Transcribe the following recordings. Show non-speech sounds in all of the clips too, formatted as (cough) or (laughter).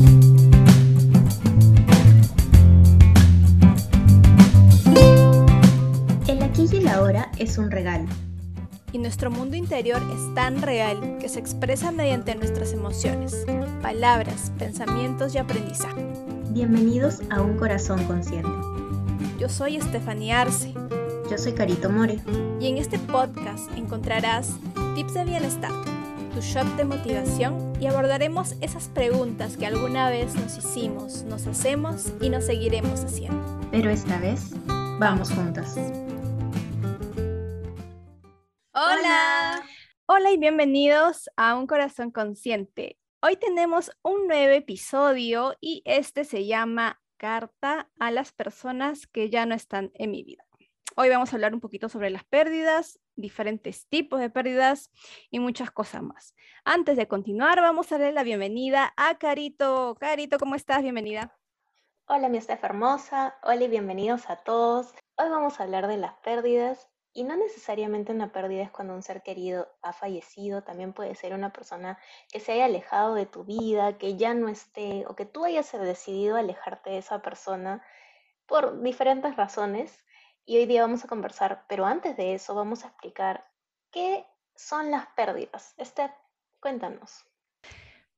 El aquí y el ahora es un regalo. Y nuestro mundo interior es tan real que se expresa mediante nuestras emociones, palabras, pensamientos y aprendizaje. Bienvenidos a Un Corazón Consciente. Yo soy Estefanía Arce. Yo soy Carito More. Y en este podcast encontrarás tips de bienestar, tu shot de motivación y abordaremos esas preguntas que alguna vez nos hicimos, nos hacemos y nos seguiremos haciendo. Pero esta vez, vamos juntas. Hola. Hola y bienvenidos a Un Corazón Consciente. Hoy tenemos un nuevo episodio y este se llama Carta a las personas que ya no están en mi vida. Hoy vamos a hablar un poquito sobre las pérdidas, diferentes tipos de pérdidas y muchas cosas más. Antes de continuar, vamos a darle la bienvenida a Carito. Carito, ¿cómo estás? Bienvenida. Hola, mi Estef hermosa. Hola y bienvenidos a todos. Hoy vamos a hablar de las pérdidas y no necesariamente una pérdida es cuando un ser querido ha fallecido, también puede ser una persona que se haya alejado de tu vida, que ya no esté o que tú hayas decidido alejarte de esa persona por diferentes razones y hoy día vamos a conversar, pero antes de eso vamos a explicar qué son las pérdidas. Esther, cuéntanos.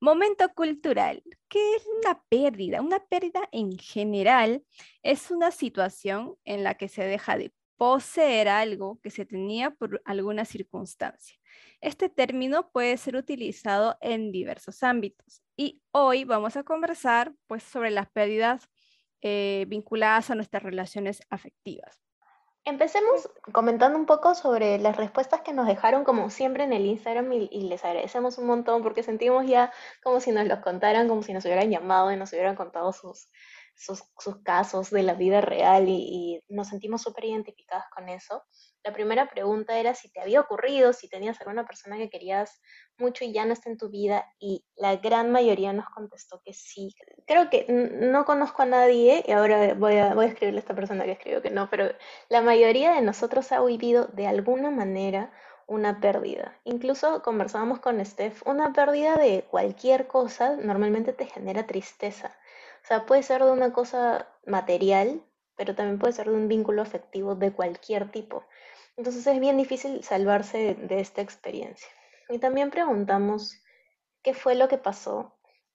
Momento cultural. ¿Qué es una pérdida? Una pérdida en general es una situación en la que se deja de poseer algo que se tenía por alguna circunstancia. Este término puede ser utilizado en diversos ámbitos y hoy vamos a conversar pues, sobre las pérdidas eh, vinculadas a nuestras relaciones afectivas. Empecemos comentando un poco sobre las respuestas que nos dejaron, como siempre, en el Instagram y, les agradecemos un montón porque sentimos ya como si nos los contaran, como si nos hubieran llamado y nos hubieran contado sus, sus, casos de la vida real y, nos sentimos súper identificadas con eso. La primera pregunta era si te había ocurrido, si tenías alguna persona que querías mucho y ya no está en tu vida y la gran mayoría nos contestó que sí. Creo que no conozco a nadie y ahora voy a, voy a escribirle a esta persona que escribió que no, pero la mayoría de nosotros ha vivido de alguna manera una pérdida. Incluso conversábamos con Steph, una pérdida de cualquier cosa normalmente te genera tristeza. O sea, puede ser de una cosa material, pero también puede ser de un vínculo afectivo de cualquier tipo. Entonces es bien difícil salvarse de, esta experiencia. Y también preguntamos qué fue lo que pasó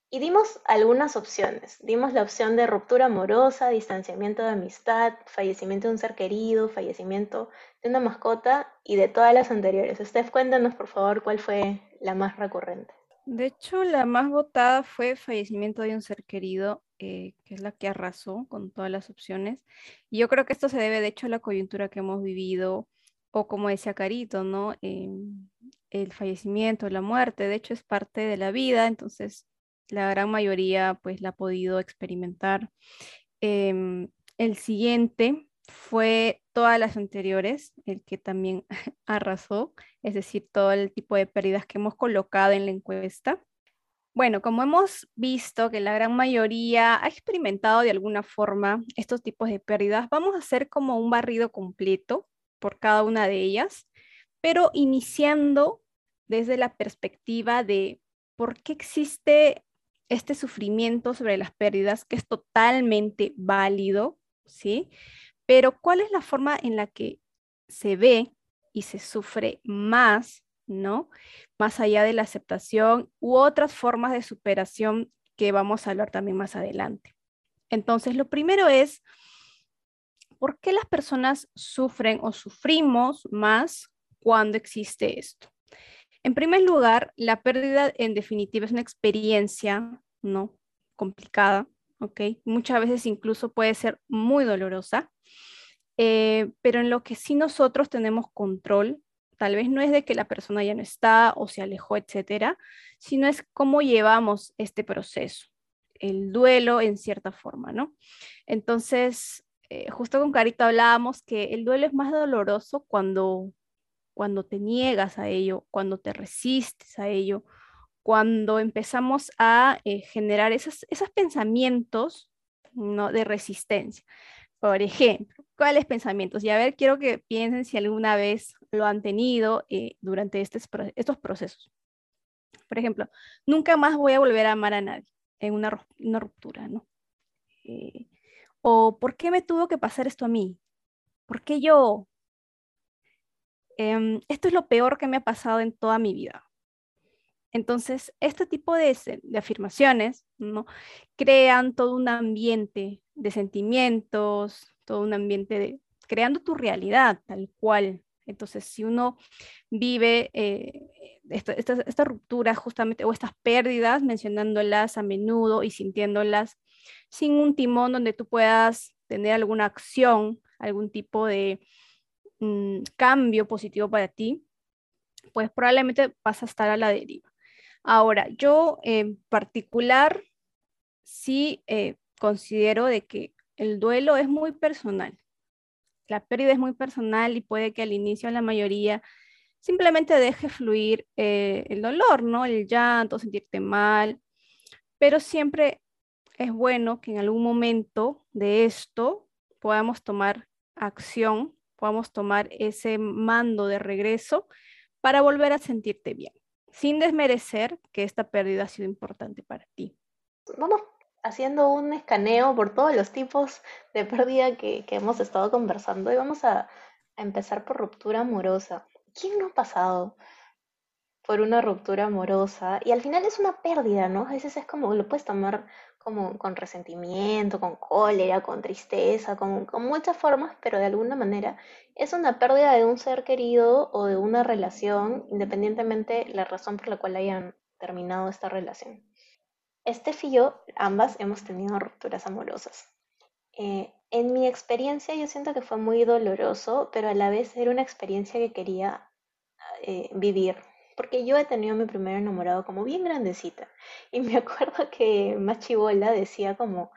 y dimos algunas opciones. Dimos la opción de ruptura amorosa, distanciamiento de amistad, fallecimiento de un ser querido, fallecimiento de una mascota y de todas las anteriores. Steph, cuéntanos por favor cuál fue la más recurrente. De hecho, la más votada fue fallecimiento de un ser querido, eh, que es la que arrasó con todas las opciones. Y yo creo que esto se debe, de hecho, a la coyuntura que hemos vivido, o como decía Carito, ¿no? Em, el fallecimiento, la muerte, de hecho, es parte de la vida, entonces la gran mayoría, pues, la ha podido experimentar. Em, el siguiente fue todas las anteriores, el que también (laughs) arrasó, es decir, todo el tipo de pérdidas que hemos colocado en la encuesta. Bueno, como hemos visto que la gran mayoría ha experimentado de alguna forma estos tipos de pérdidas, vamos a hacer como un barrido completo por cada una de ellas, pero iniciando desde la perspectiva de por qué existe este sufrimiento sobre las pérdidas, que es totalmente válido, ¿sí? Pero ¿cuál es la forma en la que se ve y se sufre más, ¿no? Más allá de la aceptación u otras formas de superación que vamos a hablar también más adelante. Entonces, lo primero es, ¿por qué las personas sufren o sufrimos más cuando existe esto? En primer lugar, la pérdida en definitiva es una experiencia, ¿no? Complicada, ¿ok? Muchas veces incluso puede ser muy dolorosa. Eh, pero en lo que sí nosotros tenemos control, tal vez no es de que la persona ya no está o se alejó, etcétera, sino es cómo llevamos este proceso, el duelo en cierta forma, ¿no? Entonces, eh, justo con Carita hablábamos que el duelo es más doloroso cuando, cuando te niegas a ello, cuando te resistes a ello, cuando empezamos a eh, generar esos, pensamientos ¿no? de resistencia. Por ejemplo, ¿cuáles pensamientos? Y a ver, quiero que piensen si alguna vez lo han tenido eh, durante estos, estos procesos. Por ejemplo, nunca más voy a volver a amar a nadie. en una, ruptura, ¿no? Eh, o ¿por qué me tuvo que pasar esto a mí? ¿Por qué yo? Em, esto es lo peor que me ha pasado en toda mi vida. Entonces, este tipo de, de, afirmaciones ¿no? crean todo un ambiente de sentimientos, todo un ambiente de creando tu realidad tal cual. Entonces, si uno vive eh, esta, ruptura justamente o estas pérdidas, mencionándolas a menudo y sintiéndolas sin un timón donde tú puedas tener alguna acción, algún tipo de mm, cambio positivo para ti, pues probablemente vas a estar a la deriva. Ahora, yo en particular sí eh, considero de que el duelo es muy personal. La pérdida es muy personal y puede que al inicio la mayoría simplemente deje fluir eh, el dolor, ¿no? El llanto, sentirte mal, pero siempre es bueno que en algún momento de esto podamos tomar acción, podamos tomar ese mando de regreso para volver a sentirte bien, sin desmerecer que esta pérdida ha sido importante para ti. Vamos haciendo un escaneo por todos los tipos de pérdida que, hemos estado conversando y vamos a empezar por ruptura amorosa. ¿quién no ha pasado por una ruptura amorosa? Y al final es una pérdida, ¿no? A veces es como, lo puedes tomar como con resentimiento, con cólera, con tristeza, con, con muchas formas, pero de alguna manera es una pérdida de un ser querido o de una relación, independientemente la razón por la cual hayan terminado esta relación. Steph y yo, ambas, hemos tenido rupturas amorosas. Eh, en mi experiencia yo siento que fue muy doloroso, pero a la vez era una experiencia que quería eh, vivir, porque yo he tenido mi primer enamorado como bien grandecita y me (laughs) acuerdo que más chivola decía como,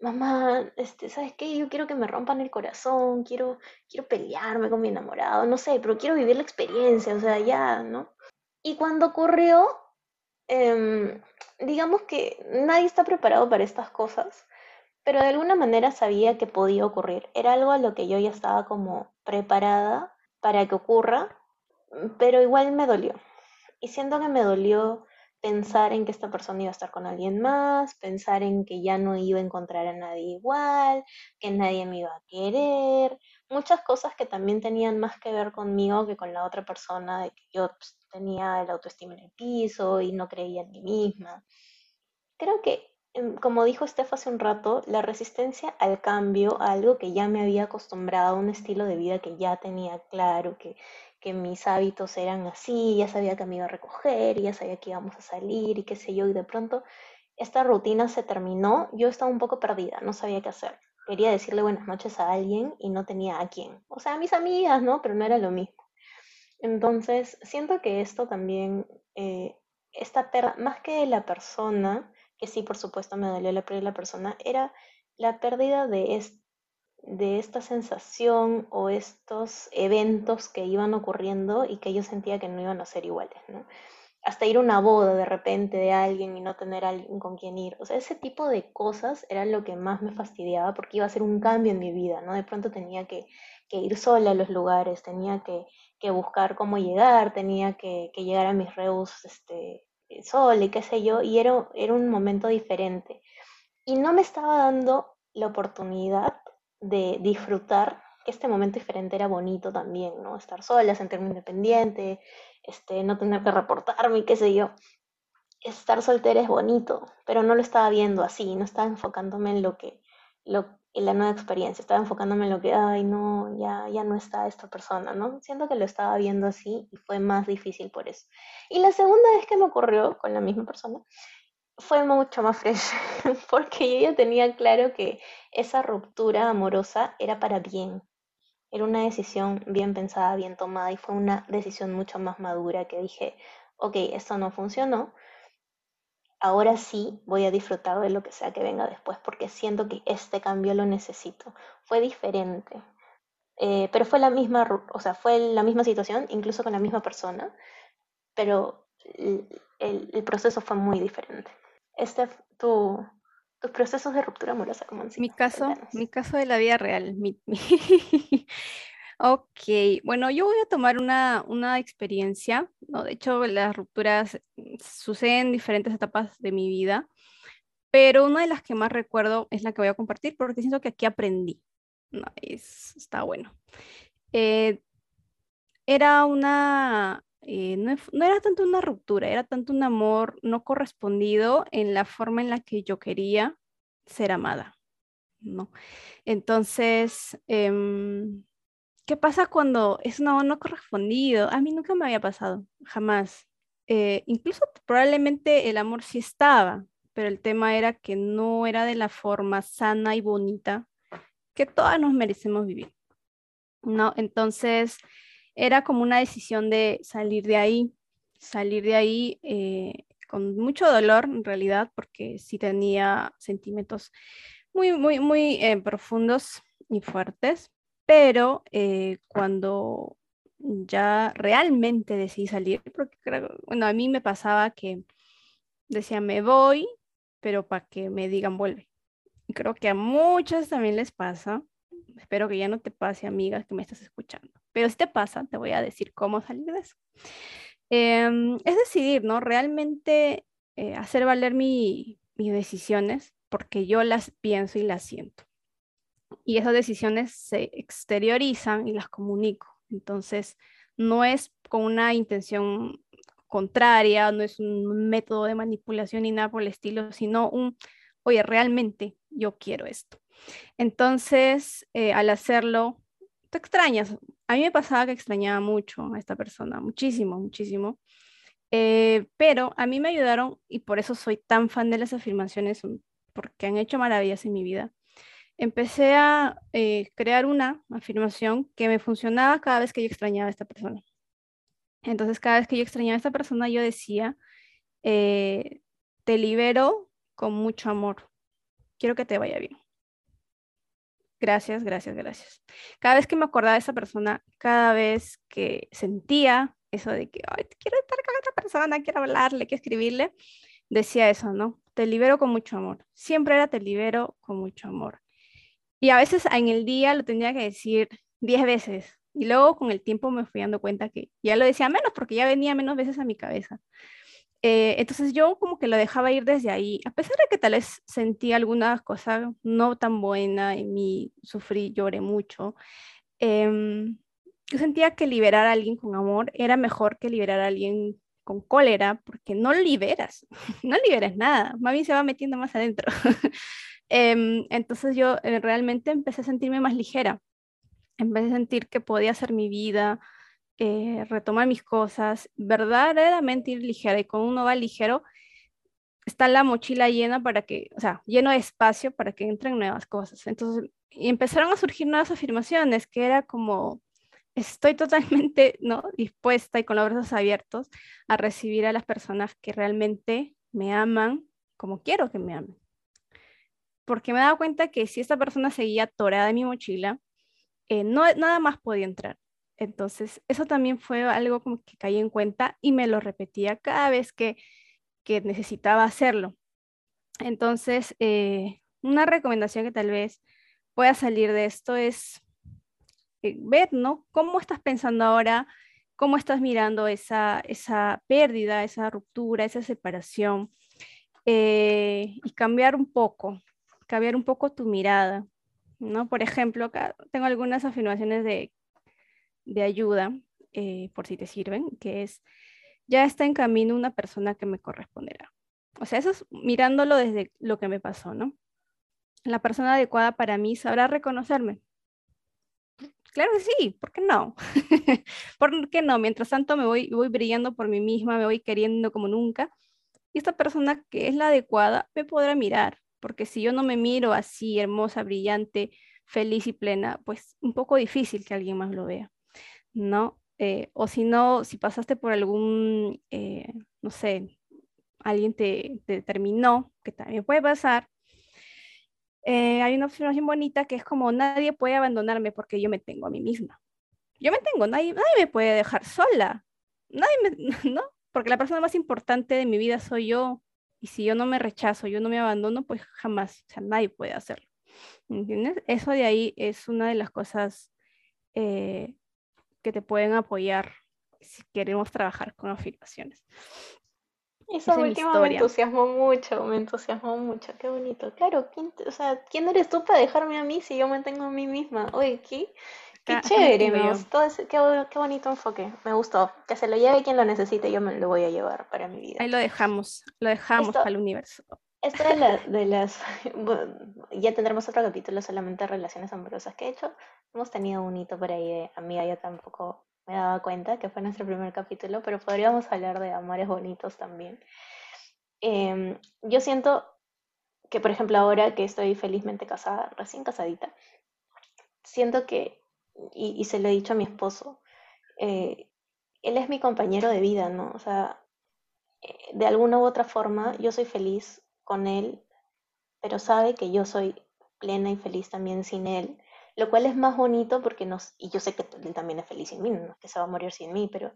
mamá, este, ¿sabes qué? Yo quiero que me rompan el corazón, quiero, quiero pelearme con mi enamorado, no sé, pero quiero vivir la experiencia, o sea, ya, ¿no? Y cuando ocurrió, em, digamos que nadie está preparado para estas cosas pero de alguna manera sabía que podía ocurrir. Era algo a lo que yo ya estaba como preparada para que ocurra, pero igual me dolió. Y siento que me dolió pensar en que esta persona iba a estar con alguien más, pensar en que ya no iba a encontrar a nadie igual, que nadie me iba a querer, muchas cosas que también tenían más que ver conmigo que con la otra persona, de que yo pues, tenía el autoestima en el piso y no creía en mí misma. Creo que Em, como dijo Steph hace un rato, la resistencia al cambio, a algo que ya me había acostumbrado, a un estilo de vida que ya tenía claro, que, que mis hábitos eran así, ya sabía que me iba a recoger, ya sabía que íbamos a salir y qué sé yo, y de pronto esta rutina se terminó, yo estaba un poco perdida, no sabía qué hacer. Quería decirle buenas noches a alguien y no tenía a quién. O sea, a mis amigas, ¿no? Pero no era lo mismo. Entonces, siento que esto también, eh, más que la persona, que sí, por supuesto, me dolió la pérdida de la persona, era la pérdida de, de esta sensación o estos eventos que iban ocurriendo y que yo sentía que no iban a ser iguales, ¿no? Hasta ir a una boda de repente de alguien y no tener alguien con quien ir. O sea, ese tipo de cosas era lo que más me fastidiaba porque iba a ser un cambio en mi vida, ¿no? De pronto tenía que, ir sola a los lugares, tenía que, buscar cómo llegar, tenía que, que llegar a mis reus este, sol y qué sé yo, y era, era un momento diferente. Y no me estaba dando la oportunidad de disfrutar que este momento diferente era bonito también, ¿no? Estar sola, sentirme independiente, este, no tener que reportarme, qué sé yo. Estar soltera es bonito, pero no lo estaba viendo así, no estaba enfocándome en lo que, lo, en la nueva experiencia, estaba enfocándome en lo que, ay, no, ya, ya no está esta persona, ¿no? Siento que lo estaba viendo así y fue más difícil por eso. Y la segunda vez que me ocurrió con la misma persona fue mucho más fresh, (laughs) porque yo ya tenía claro que esa ruptura amorosa era para bien. Era una decisión bien pensada, bien tomada y fue una decisión mucho más madura que dije, ok, esto no funcionó, ahora sí voy a disfrutar de lo que sea que venga después porque siento que este cambio lo necesito. Fue diferente, eh, pero fue la misma, o sea, fue la misma situación, incluso con la misma persona, pero el, proceso fue muy diferente. Este, tu, tus procesos de ruptura amorosa, como Mi caso, mi caso de la vida real. (laughs) Ok, bueno, yo voy a tomar una, una experiencia, ¿no? De hecho, las rupturas mm, suceden en diferentes etapas de mi vida, pero una de las que más recuerdo es la que voy a compartir porque siento que aquí aprendí. No, es, está bueno. Eh, era una, eh, no, no, era tanto una ruptura, era tanto un amor no correspondido en la forma en la que yo quería ser amada, ¿no? Entonces, eh, ¿qué pasa cuando es un amor no correspondido? A mí nunca me había pasado, jamás. Eh, incluso probablemente el amor sí estaba, pero el tema era que no era de la forma sana y bonita que todas nos merecemos vivir. ¿no? Entonces, era como una decisión de salir de ahí, salir de ahí eh, con mucho dolor en realidad, porque sí tenía sentimientos muy, muy, muy eh, profundos y fuertes, pero eh, cuando ya realmente decidí salir, porque bueno, a mí me pasaba que decía, me voy, pero para que me digan vuelve. Y creo que a muchas también les pasa. Espero que ya no te pase, amigas, que me estás escuchando. Pero si te pasa, te voy a decir cómo salir de eso. Em, es decidir, ¿no? Realmente eh, hacer valer mis decisiones porque yo las pienso y las siento. Y esas decisiones se exteriorizan y las comunico. Entonces, no es con una intención contraria, no es un método de manipulación ni nada por el estilo, sino un, oye, realmente yo quiero esto. Entonces, eh, al hacerlo, te extrañas. A mí me pasaba que extrañaba mucho a esta persona, muchísimo, muchísimo. Eh, pero a mí me ayudaron y por eso soy tan fan de las afirmaciones, porque han hecho maravillas en mi vida. Empecé a eh, crear una afirmación que me funcionaba cada vez que yo extrañaba a esta persona. Entonces, cada vez que yo extrañaba a esta persona, yo decía, te libero con mucho amor. Quiero que te vaya bien. Gracias, gracias, gracias. Cada vez que me acordaba de esa persona, cada vez que sentía eso de que Ay, quiero estar con esta persona, quiero hablarle, quiero escribirle, decía eso, ¿no? Te libero con mucho amor. Siempre era te libero con mucho amor. Y a veces en el día lo tenía que decir diez veces. Y luego con el tiempo me fui dando cuenta que ya lo decía menos porque ya venía menos veces a mi cabeza. Eh, entonces yo como que lo dejaba ir desde ahí, a pesar de que tal vez sentí algunas cosas no tan buenas en mí, sufrí, lloré mucho. Em, yo sentía que liberar a alguien con amor era mejor que liberar a alguien con cólera, porque no liberas, (laughs) no liberas nada, más bien se va metiendo más adentro. (laughs) Em, entonces yo eh, realmente empecé a sentirme más ligera, empecé a sentir que podía hacer mi vida, eh, retomar mis cosas, verdaderamente ir ligera. Y cuando uno va ligero, está la mochila llena para que, o sea, lleno de espacio para que entren nuevas cosas. Entonces, y empezaron a surgir nuevas afirmaciones, que era como, estoy totalmente (laughs) ¿no? dispuesta y con los brazos abiertos a recibir a las personas que realmente me aman como quiero que me amen. Porque me he dado cuenta que si esta persona seguía atorada en mi mochila, eh, no, nada más podía entrar. Entonces, eso también fue algo como que caí en cuenta y me lo repetía cada vez que, necesitaba hacerlo. Entonces, eh, una recomendación que tal vez pueda salir de esto es eh, ver, ¿no? ¿Cómo estás pensando ahora? ¿Cómo estás mirando esa, esa pérdida, esa ruptura, esa separación? Eh, y cambiar un poco, cambiar un poco tu mirada, ¿no? Por ejemplo, acá tengo algunas afirmaciones de de ayuda, eh, por si te sirven, que es, ya está en camino una persona que me corresponderá. O sea, eso es mirándolo desde lo que me pasó, ¿no? La persona adecuada para mí sabrá reconocerme. Claro que sí, ¿por qué no? (laughs) ¿Por qué no? Mientras tanto me voy, voy brillando por mí misma, me voy queriendo como nunca. Y esta persona que es la adecuada me podrá mirar, porque si yo no me miro así, hermosa, brillante, feliz y plena, pues un poco difícil que alguien más lo vea. ¿No? Eh, o si no, si pasaste por algún, eh, no sé, alguien te, determinó, que también puede pasar, eh, hay una observación bonita que es como nadie puede abandonarme porque yo me tengo a mí misma. Yo me tengo, nadie, nadie me puede dejar sola. Nadie (laughs) ¿no? Porque la persona más importante de mi vida soy yo. Y si yo no me rechazo, yo no me abandono, pues jamás, o sea, nadie puede hacerlo. ¿Entiendes? Eso de ahí es una de las cosas que te pueden apoyar si queremos trabajar con afirmaciones. Eso último me entusiasmó mucho, me entusiasmó mucho, qué bonito. Claro, ¿quién, o sea, ¿quién eres tú para dejarme a mí si yo me tengo a mí misma? Oye, qué, qué chévere, me gustó, ese, qué, qué, bonito enfoque, me gustó. Que se lo lleve quien lo necesite, yo me lo voy a llevar para mi vida. Ahí lo dejamos, lo dejamos para el universo. Esto de, de las, (laughs) ya tendremos otro capítulo solamente de relaciones amorosas que he hecho. Hemos tenido un hito por ahí de amiga, yo tampoco me daba cuenta que fue nuestro primer capítulo, pero podríamos hablar de amores bonitos también. Em, yo siento que, por ejemplo, ahora que estoy felizmente casada, recién casadita, siento que, y, se lo he dicho a mi esposo, eh, él es mi compañero de vida, ¿no? O sea, eh, de alguna u otra forma, yo soy feliz con él, pero sabe que yo soy plena y feliz también sin él, lo cual es más bonito porque nos, y yo sé que él también es feliz sin mí, no es que se va a morir sin mí, pero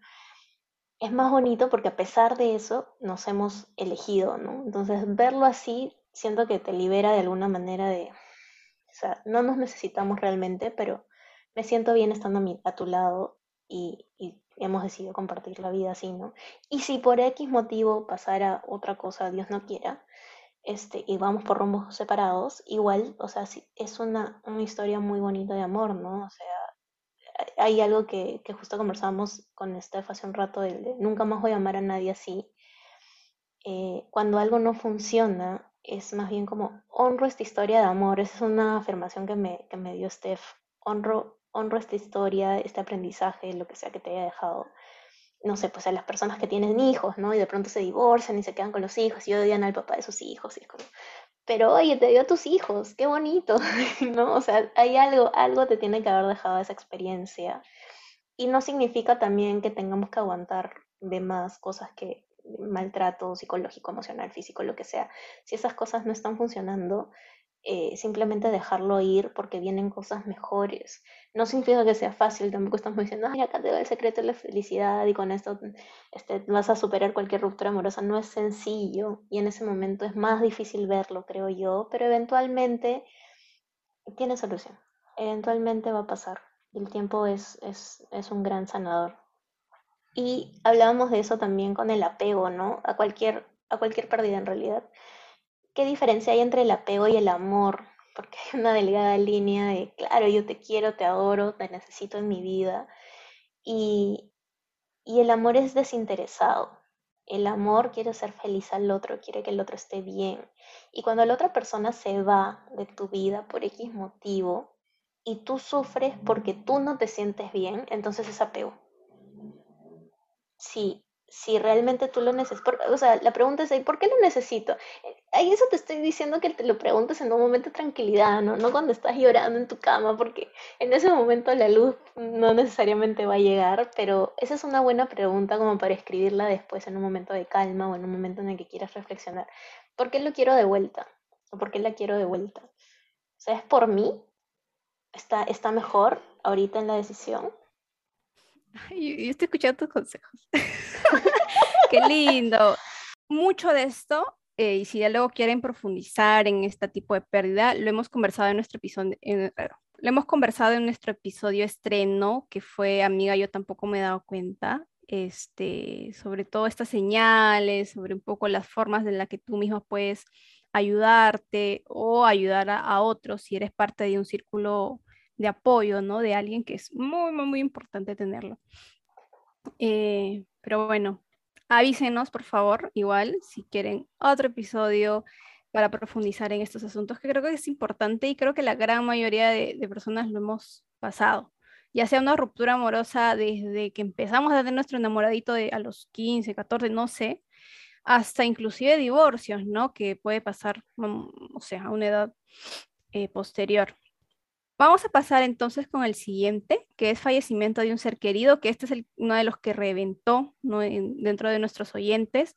es más bonito porque a pesar de eso nos hemos elegido, ¿no? Entonces verlo así siento que te libera de alguna manera de, o sea, no nos necesitamos realmente, pero me siento bien estando a, mi, a tu lado y, y, hemos decidido compartir la vida así, ¿no? Y si por X motivo pasara otra cosa, Dios no quiera, este, y vamos por rumbos separados, igual, o sea, es una, una historia muy bonita de amor, ¿no? O sea, hay algo que, que justo conversábamos con Steph hace un rato, de, nunca más voy a amar a nadie así. Eh, cuando algo no funciona, es más bien como honro esta historia de amor. Esa es una afirmación que me, que me dio Steph. Honro, honro esta historia, este aprendizaje, lo que sea que te haya dejado no sé, pues a las personas que tienen hijos, ¿no? Y de pronto se divorcian y se quedan con los hijos y odian al papá de sus hijos. Y es como, pero oye, te dio a tus hijos, qué bonito, (laughs) ¿no? O sea, hay algo, algo te tiene que haber dejado esa experiencia. Y no significa también que tengamos que aguantar de más cosas que maltrato psicológico, emocional, físico, lo que sea. Si esas cosas no están funcionando, eh, simplemente dejarlo ir porque vienen cosas mejores. No significa que sea fácil, tampoco estamos diciendo, ay, acá te doy el secreto de la felicidad y con esto este, vas a superar cualquier ruptura amorosa. No es sencillo y en ese momento es más difícil verlo, creo yo, pero eventualmente tiene solución. Eventualmente va a pasar. El tiempo es, es, es un gran sanador. Y hablábamos de eso también con el apego, ¿no? A cualquier, a cualquier pérdida en realidad qué diferencia hay entre el apego y el amor, porque hay una delgada línea de, claro, yo te quiero, te adoro, te necesito en mi vida, y, y el amor es desinteresado. El amor quiere ser feliz al otro, quiere que el otro esté bien. Y cuando la otra persona se va de tu vida por X motivo y tú sufres porque tú no te sientes bien, entonces es apego. Sí, si realmente tú lo necesitas. O sea, la pregunta es, ¿por qué lo necesito? Ahí eso te estoy diciendo que te lo preguntes en un momento de tranquilidad, ¿no? No cuando estás llorando en tu cama, porque en ese momento la luz no necesariamente va a llegar, pero esa es una buena pregunta como para escribirla después en un momento de calma o en un momento en el que quieras reflexionar. ¿Por qué lo quiero de vuelta? ¿O por qué la quiero de vuelta? O sea, ¿es por mí? ¿Está, está mejor ahorita en la decisión? Yo, estoy escuchando tus consejos. (laughs) (laughs) Qué lindo. Mucho de esto, eh, y si ya luego quieren profundizar en este tipo de pérdida, lo hemos conversado en nuestro episodio, lo hemos conversado en nuestro episodio estreno, que fue Amiga, yo tampoco me he dado cuenta, este, sobre todo estas señales, sobre un poco las formas en las que tú misma puedes ayudarte o ayudar a, otros si eres parte de un círculo de apoyo, ¿no? De alguien que es muy, muy, muy importante tenerlo. Eh, pero bueno, avísenos, por favor, igual, si quieren otro episodio para profundizar en estos asuntos, que creo que es importante y creo que la gran mayoría de, personas lo hemos pasado. Ya sea una ruptura amorosa desde que empezamos a tener nuestro enamoradito de a los 15, 14, no sé, hasta inclusive divorcios, ¿no? Que puede pasar, mm, o sea, a una edad eh, posterior. Vamos a pasar entonces con el siguiente, que es fallecimiento de un ser querido, que este es uno de los que reventó dentro de nuestros oyentes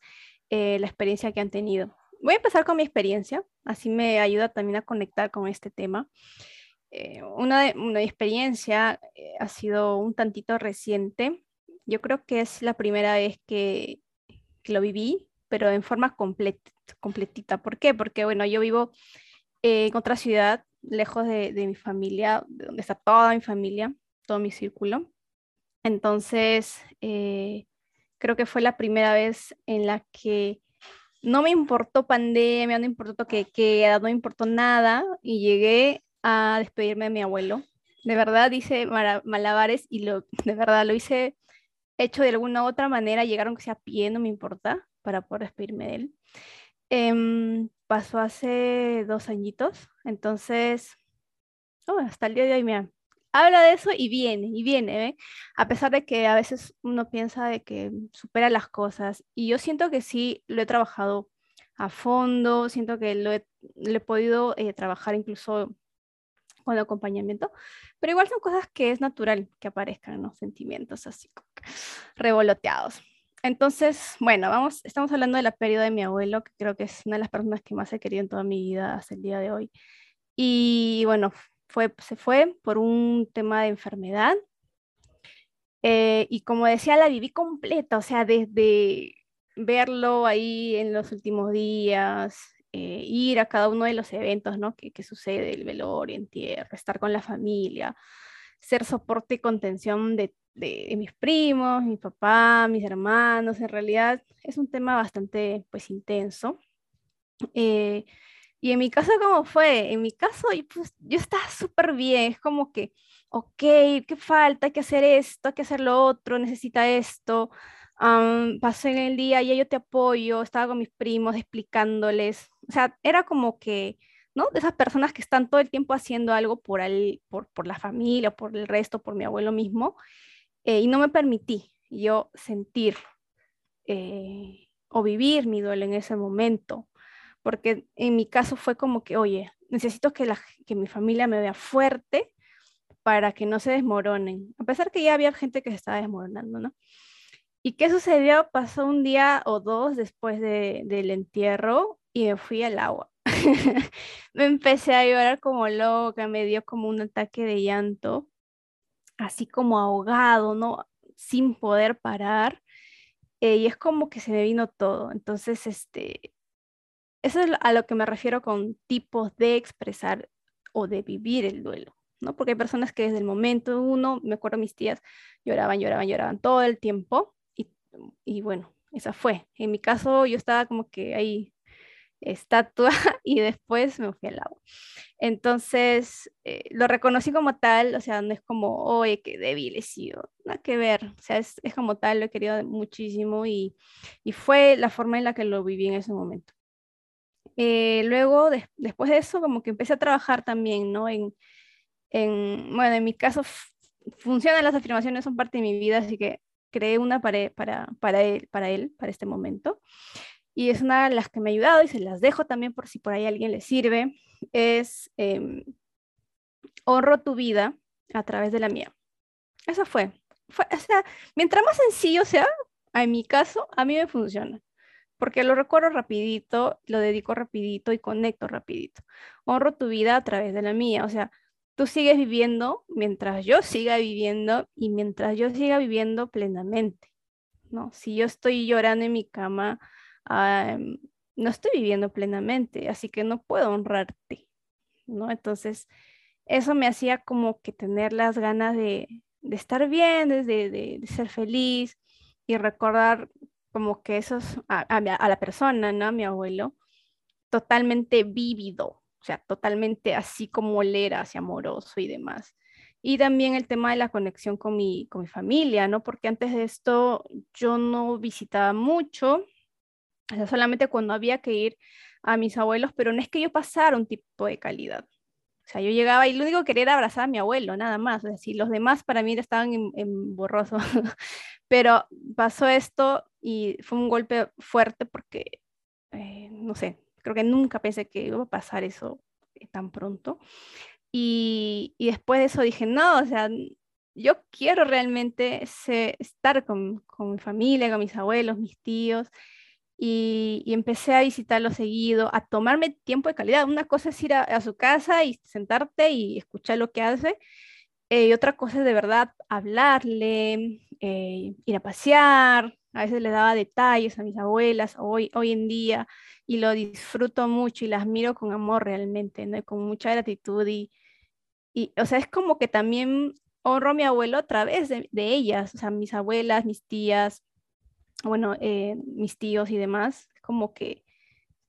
eh, la experiencia que han tenido. Voy a empezar con mi experiencia, así me ayuda también a conectar con este tema. Eh, una, una, experiencia eh, ha sido un tantito reciente. Yo creo que es la primera vez que, lo viví, pero en forma completita. ¿Por qué? Porque, bueno, yo vivo en otra ciudad lejos de, mi familia, de donde está toda mi familia, todo mi círculo. Entonces, eh, creo que fue la primera vez en la que no me importó pandemia, no importó que queda, no me importó nada y llegué a despedirme de mi abuelo. De verdad hice malabares y lo, de verdad lo hice hecho de alguna otra manera, llegaron que sea pie, no me importa, para poder despedirme de él. Em, pasó hace dos añitos, entonces, oh, hasta el día de hoy, mira, habla de eso y viene, y viene, ¿eh? a pesar de que a veces uno piensa de que supera las cosas, y yo siento que sí lo he trabajado a fondo, siento que lo he, podido eh, trabajar incluso con acompañamiento, pero igual son cosas que es natural que aparezcan, ¿no? Sentimientos así revoloteados. Entonces, bueno, vamos, estamos hablando de la pérdida de mi abuelo, que creo que es una de las personas que más he querido en toda mi vida hasta el día de hoy. Y bueno, fue, se fue por un tema de enfermedad. Eh, y como decía, la viví completa, o sea, desde verlo ahí en los últimos días, eh, ir a cada uno de los eventos ¿no? que, que sucede, el velorio, entierro, estar con la familia, ser soporte y contención de, de, mis primos, mi papá, mis hermanos. En realidad es un tema bastante pues intenso. Eh, y en mi caso, ¿cómo fue? En mi caso, pues, yo estaba súper bien, es como que, ok, ¿qué falta? Hay que hacer esto, hay que hacer lo otro, necesita esto. pasé en el día, y yo te apoyo, estaba con mis primos explicándoles, o sea, era como que, ¿no? De esas personas que están todo el tiempo haciendo algo por, el, por, por la familia, por el resto, por mi abuelo mismo, eh, y no me permití yo sentir eh, o vivir mi duelo en ese momento, porque en mi caso fue como que, oye, necesito que, la, que mi familia me vea fuerte para que no se desmoronen, a pesar que ya había gente que se estaba desmoronando, ¿no? ¿Y qué sucedió? Pasó un día o dos después de, del entierro y me fui al agua. (laughs) me empecé a llorar como loca, me dio como un ataque de llanto, así como ahogado, ¿no? Sin poder parar. Eh, y es como que se me vino todo. Entonces, este, eso es a lo que me refiero con tipos de expresar o de vivir el duelo, ¿no? Porque hay personas que desde el momento uno, me acuerdo mis tías, lloraban, lloraban, lloraban todo el tiempo. Y, y bueno, esa fue. En mi caso, yo estaba como que ahí estatua (laughs) y después me fui al agua. Entonces, eh, lo reconocí como tal, o sea, no es como, oye, qué débil he sido, nada que ver, o sea, es, es como tal, lo he querido muchísimo y, y, fue la forma en la que lo viví en ese momento. Eh, luego, después de eso, como que empecé a trabajar también, ¿no? En, en bueno, en mi caso, funcionan las afirmaciones, son parte de mi vida, así que creé una para, para, para, él, para él, para este momento y es una de las que me ha ayudado y se las dejo también por si por ahí alguien le sirve, es eh, honro tu vida a través de la mía. Eso fue. fue. O sea, mientras más sencillo sea, en mi caso, a mí me funciona. Porque lo recuerdo rapidito, lo dedico rapidito y conecto rapidito. Honro tu vida a través de la mía. O sea, tú sigues viviendo mientras yo siga viviendo y mientras yo siga viviendo plenamente. ¿no? Si yo estoy llorando en mi cama, no estoy viviendo plenamente, así que no puedo honrarte, ¿no? Entonces, eso me hacía como que tener las ganas de, estar bien, de, de, ser feliz y recordar como que eso es a, la persona, ¿no? A mi abuelo, totalmente vívido, o sea, totalmente así como él era, así amoroso y demás. Y también el tema de la conexión con mi, con mi familia, ¿no? Porque antes de esto yo no visitaba mucho, o solamente cuando había que ir a mis abuelos, pero no es que yo pasara un tipo de calidad. O sea, yo llegaba y lo único que quería era abrazar a mi abuelo, nada más. O sea, si los demás para mí estaban en, borroso. (laughs) pero pasó esto y fue un golpe fuerte porque, eh, no sé, creo que nunca pensé que iba a pasar eso eh, tan pronto. Y, y, después de eso dije, no, o sea, yo quiero realmente estar con, con mi familia, con mis abuelos, mis tíos, y, empecé a visitarlo seguido, a tomarme tiempo de calidad. Una cosa es ir a, su casa y sentarte y escuchar lo que hace, eh, y otra cosa es de verdad hablarle, eh, ir a pasear. A veces le daba detalles a mis abuelas hoy, hoy en día y lo disfruto mucho y las miro con amor realmente, ¿no? con mucha gratitud y, y, o sea, es como que también honro a mi abuelo a través de, de ellas, o sea, mis abuelas, mis tías, bueno, eh, mis tíos y demás, como que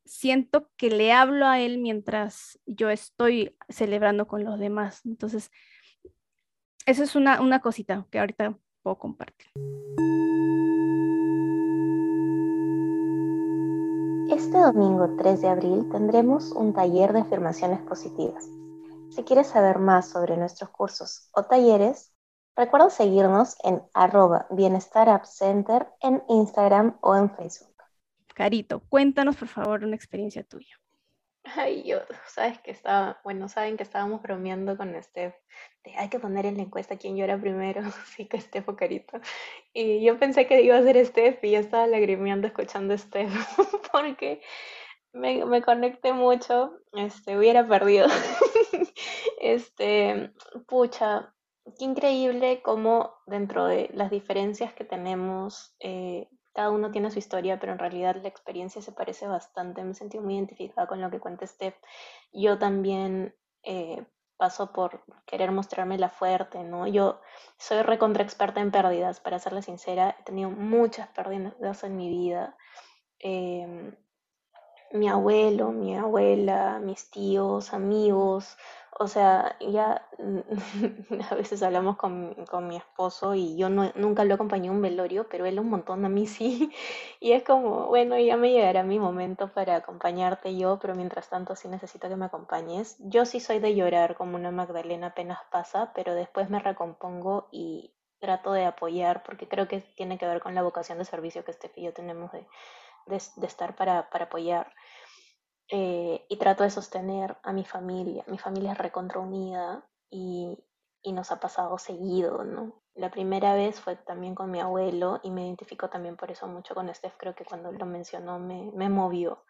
siento que le hablo a él mientras yo estoy celebrando con los demás. Entonces, eso es una, una cosita que ahorita puedo compartir. Este domingo 3 de abril tendremos un taller de afirmaciones positivas. Si quieres saber más sobre nuestros cursos o talleres, recuerda seguirnos en arroba center en Instagram o en Facebook. Carito, cuéntanos por favor una experiencia tuya. Ay, yo, sabes que estaba, bueno, saben que estábamos bromeando con Steph. hay que poner en la encuesta quién llora primero, (laughs) sí que Steph o Carito. Y yo pensé que iba a ser Steph y ya estaba lagrimeando escuchando a Steph (laughs) porque me, me conecté mucho, este, hubiera perdido. (laughs) este, pucha, qué increíble cómo dentro de las diferencias que tenemos, eh, cada uno tiene su historia, pero en realidad la experiencia se parece bastante. Me sentí muy identificada con lo que cuenta Steph. Yo también eh, paso por querer mostrarme la fuerte, ¿no? Yo soy recontra experta en pérdidas, para serle sincera. He tenido muchas pérdidas en mi vida. Em, mi abuelo, mi abuela, mis tíos, amigos, o sea, ya (laughs) a veces hablamos con, con mi esposo y yo no, nunca lo acompañé a un velorio, pero él un montón, a mí (laughs) sí. Y es como, bueno, ya me llegará mi momento para acompañarte yo, pero mientras tanto sí necesito que me acompañes. Yo sí soy de llorar como una Magdalena apenas pasa, pero después me recompongo y trato de apoyar porque creo que tiene que ver con la vocación de servicio que este y yo tenemos de, de, de estar para, para apoyar. Eh, y trato de sostener a mi familia. Mi familia es recontra unida y, y, nos ha pasado seguido, ¿no? La primera vez fue también con mi abuelo y me identifico también por eso mucho con Steph, creo que cuando lo mencionó me, me movió.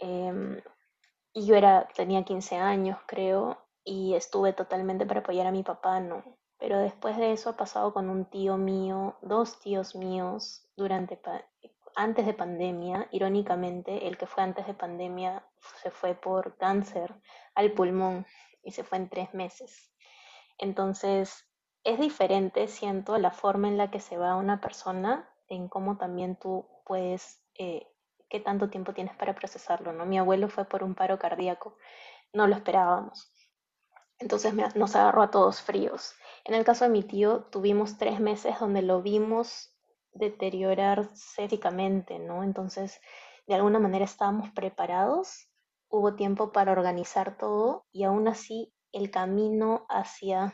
Em, y yo era, tenía 15 años, creo, y estuve totalmente para apoyar a mi papá, ¿no? Pero después de eso ha pasado con un tío mío, dos tíos míos, durante antes de pandemia, irónicamente, el que fue antes de pandemia se fue por cáncer al pulmón y se fue en tres meses. Entonces, es diferente, siento, la forma en la que se va una persona, en cómo también tú puedes, eh, qué tanto tiempo tienes para procesarlo, ¿no? Mi abuelo fue por un paro cardíaco, no lo esperábamos. Entonces nos agarró a todos fríos. En el caso de mi tío, tuvimos tres meses donde lo vimos deteriorarse físicamente, ¿no? Entonces, de alguna manera estábamos preparados, hubo tiempo para organizar todo y aún así el camino hacia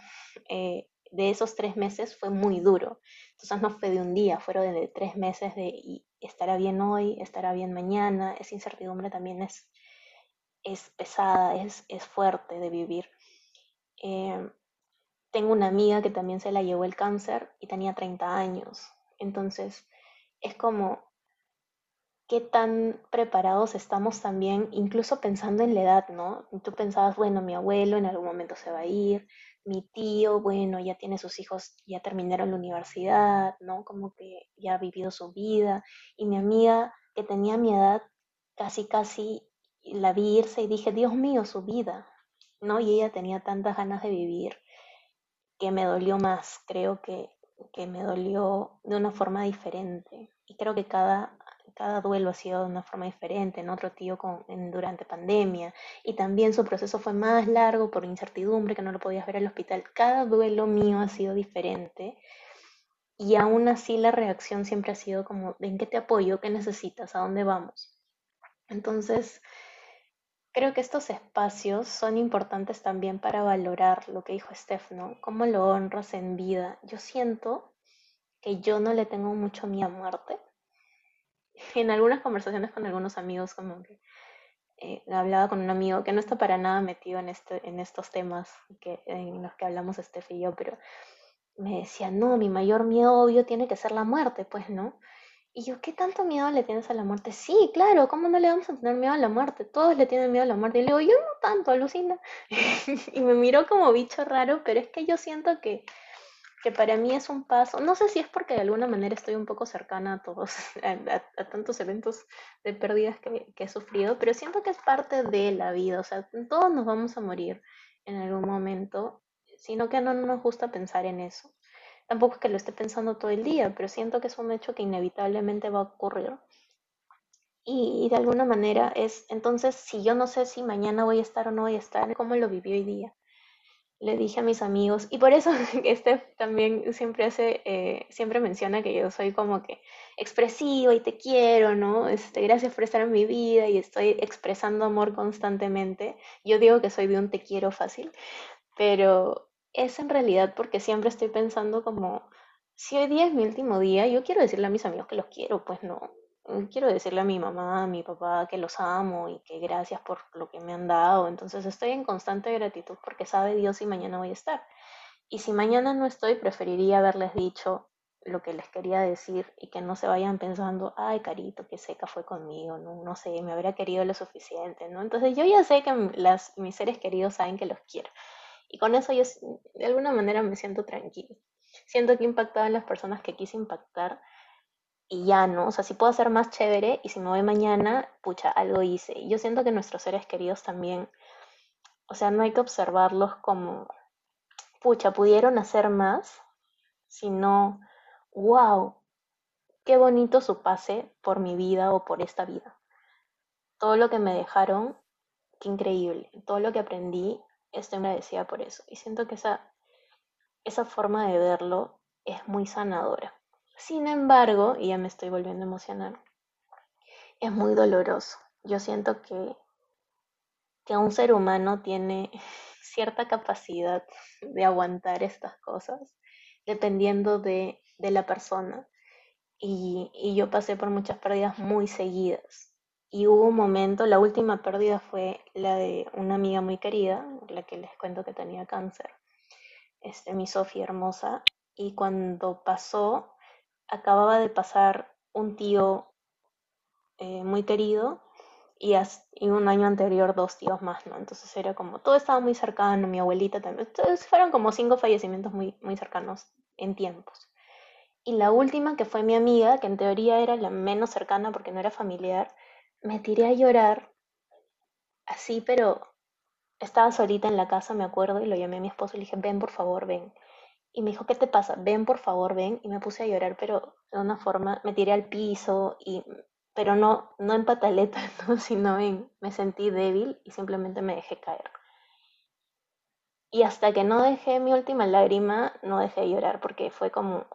eh, de esos tres meses fue muy duro. Entonces no fue de un día, fueron de tres meses de y estará bien hoy, estará bien mañana. Esa incertidumbre también es, es pesada, es, es fuerte de vivir. Eh, tengo una amiga que también se la llevó el cáncer y tenía 30 años. Entonces, es como qué tan preparados estamos también, incluso pensando en la edad, ¿no? Tú pensabas, bueno, mi abuelo en algún momento se va a ir, mi tío, bueno, ya tiene sus hijos, ya terminaron la universidad, ¿no? Como que ya ha vivido su vida. Y mi amiga, que tenía mi edad, casi, casi la vi irse y dije, Dios mío, su vida, ¿no? Y ella tenía tantas ganas de vivir que me dolió más, creo que que me dolió de una forma diferente. Y creo que cada, cada duelo ha sido de una forma diferente. En otro tío con, en, durante pandemia. Y también su proceso fue más largo por incertidumbre, que no lo podías ver al hospital. Cada duelo mío ha sido diferente. Y aún así la reacción siempre ha sido como, ¿en qué te apoyo? ¿Qué necesitas? ¿A dónde vamos? Entonces, creo que estos espacios son importantes también para valorar lo que dijo Steph, ¿no? ¿Cómo lo honras en vida? Yo siento que yo no le tengo mucho miedo a muerte. (laughs) En algunas conversaciones con algunos amigos, como que eh, hablaba con un amigo que no está para nada metido en, este, en estos temas que, en los que hablamos Steph y yo, pero me decía, no, mi mayor miedo obvio tiene que ser la muerte, pues, ¿no? Y yo, ¿qué tanto miedo le tienes a la muerte? Sí, claro, ¿cómo no le vamos a tener miedo a la muerte? Todos le tienen miedo a la muerte. Y le digo, yo no tanto, alucina. (laughs) y me miró como bicho raro, pero es que yo siento que, que para mí es un paso. No sé si es porque de alguna manera estoy un poco cercana a todos, (laughs) a, tantos eventos de pérdidas que, que he sufrido, pero siento que es parte de la vida. O sea, todos nos vamos a morir en algún momento, sino que no nos gusta pensar en eso. Tampoco es que lo esté pensando todo el día, pero siento que es un hecho que inevitablemente va a ocurrir. Y, de alguna manera es, entonces, si yo no sé si mañana voy a estar o no voy a estar, ¿cómo lo viví hoy día? Le dije a mis amigos, y por eso (laughs) este también siempre hace, eh, siempre menciona que yo soy como que expresiva y te quiero, ¿no? Este, gracias por estar en mi vida y estoy expresando amor constantemente. Yo digo que soy de un te quiero fácil, pero es en realidad porque siempre estoy pensando como, si hoy día es mi último día, yo quiero decirle a mis amigos que los quiero, pues no. Quiero decirle a mi mamá, a mi papá que los amo y que gracias por lo que me han dado. Entonces estoy en constante gratitud porque sabe Dios si mañana voy a estar. Y si mañana no estoy, preferiría haberles dicho lo que les quería decir y que no se vayan pensando, ay, carito, qué seca fue conmigo, no, no sé, me habría querido lo suficiente, ¿no? Entonces yo ya sé que mis seres queridos saben que los quiero. Y con eso yo de alguna manera me siento tranquilo. Siento que he impactado en las personas que quise impactar y ya no. O sea, si puedo hacer más chévere y si me voy mañana, pucha, algo hice. Y yo siento que nuestros seres queridos también, o sea, no hay que observarlos como, pucha, pudieron hacer más, sino, wow, qué bonito su pase por mi vida o por esta vida. Todo lo que me dejaron, qué increíble. Todo lo que aprendí, estoy agradecida por eso. Y siento que esa, esa forma de verlo es muy sanadora. Sin embargo, y ya me estoy volviendo a emocionar, es muy doloroso. Yo siento que, que un ser humano tiene (laughs) cierta capacidad de aguantar estas cosas, dependiendo de, de la persona. Y, y, yo pasé por muchas pérdidas muy seguidas. Y hubo un momento, la última pérdida fue la de una amiga muy querida, la que les cuento que tenía cáncer, este, mi Sofía hermosa. Y cuando pasó, acababa de pasar un tío eh, muy querido y, un año anterior dos tíos más, ¿no? Entonces era como, todo estaba muy cercano, mi abuelita también. Entonces fueron como cinco fallecimientos muy, muy cercanos en tiempos. Y la última, que fue mi amiga, que en teoría era la menos cercana porque no era familiar, me tiré a llorar así, pero estaba solita en la casa, me acuerdo, y lo llamé a mi esposo y le dije, ven, por favor, ven. Y me dijo, ¿qué te pasa? Ven, por favor, ven. Y me puse a llorar, pero de una forma, me tiré al piso, y, pero no, no en pataleta, (laughs) ¿no? sino en, me sentí débil y simplemente me dejé caer. Y hasta que no dejé mi última lágrima, no dejé de llorar, porque fue como,